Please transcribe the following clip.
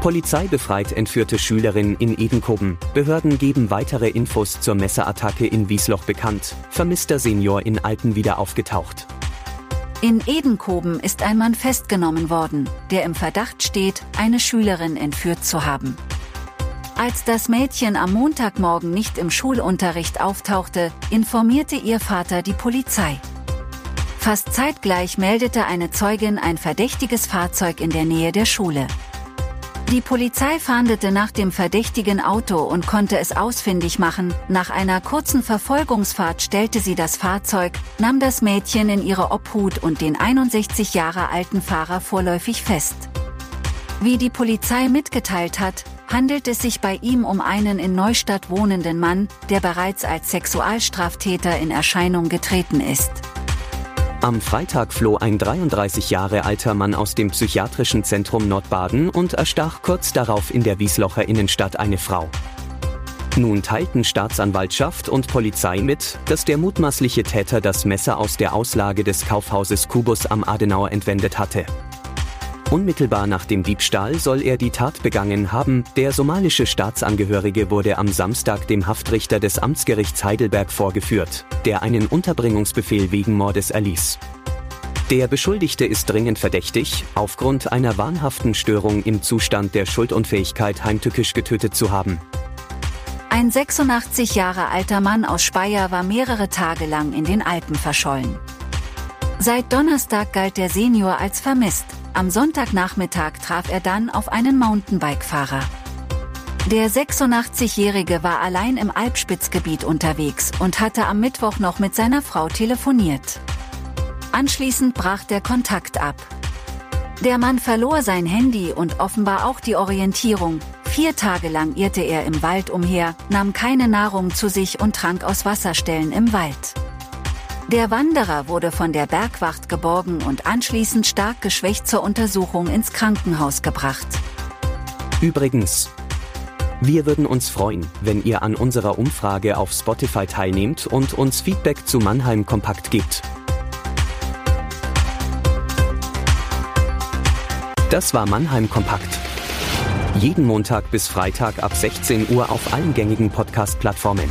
Polizei befreit entführte Schülerin in Edenkoben. Behörden geben weitere Infos zur Messerattacke in Wiesloch bekannt. Vermisster Senior in Alpen wieder aufgetaucht. In Edenkoben ist ein Mann festgenommen worden, der im Verdacht steht, eine Schülerin entführt zu haben. Als das Mädchen am Montagmorgen nicht im Schulunterricht auftauchte, informierte ihr Vater die Polizei. Fast zeitgleich meldete eine Zeugin ein verdächtiges Fahrzeug in der Nähe der Schule. Die Polizei fahndete nach dem verdächtigen Auto und konnte es ausfindig machen. Nach einer kurzen Verfolgungsfahrt stellte sie das Fahrzeug, nahm das Mädchen in ihre Obhut und den 61 Jahre alten Fahrer vorläufig fest. Wie die Polizei mitgeteilt hat, handelt es sich bei ihm um einen in Neustadt wohnenden Mann, der bereits als Sexualstraftäter in Erscheinung getreten ist. Am Freitag floh ein 33 Jahre alter Mann aus dem psychiatrischen Zentrum Nordbaden und erstach kurz darauf in der Wieslocher Innenstadt eine Frau. Nun teilten Staatsanwaltschaft und Polizei mit, dass der mutmaßliche Täter das Messer aus der Auslage des Kaufhauses Kubus am Adenauer entwendet hatte. Unmittelbar nach dem Diebstahl soll er die Tat begangen haben. Der somalische Staatsangehörige wurde am Samstag dem Haftrichter des Amtsgerichts Heidelberg vorgeführt, der einen Unterbringungsbefehl wegen Mordes erließ. Der Beschuldigte ist dringend verdächtig, aufgrund einer wahnhaften Störung im Zustand der Schuldunfähigkeit heimtückisch getötet zu haben. Ein 86 Jahre alter Mann aus Speyer war mehrere Tage lang in den Alpen verschollen. Seit Donnerstag galt der Senior als vermisst. Am Sonntagnachmittag traf er dann auf einen Mountainbike-Fahrer. Der 86-Jährige war allein im Alpspitzgebiet unterwegs und hatte am Mittwoch noch mit seiner Frau telefoniert. Anschließend brach der Kontakt ab. Der Mann verlor sein Handy und offenbar auch die Orientierung. Vier Tage lang irrte er im Wald umher, nahm keine Nahrung zu sich und trank aus Wasserstellen im Wald. Der Wanderer wurde von der Bergwacht geborgen und anschließend stark geschwächt zur Untersuchung ins Krankenhaus gebracht. Übrigens, wir würden uns freuen, wenn ihr an unserer Umfrage auf Spotify teilnehmt und uns Feedback zu Mannheim Kompakt gibt. Das war Mannheim Kompakt. Jeden Montag bis Freitag ab 16 Uhr auf allen gängigen Podcast-Plattformen.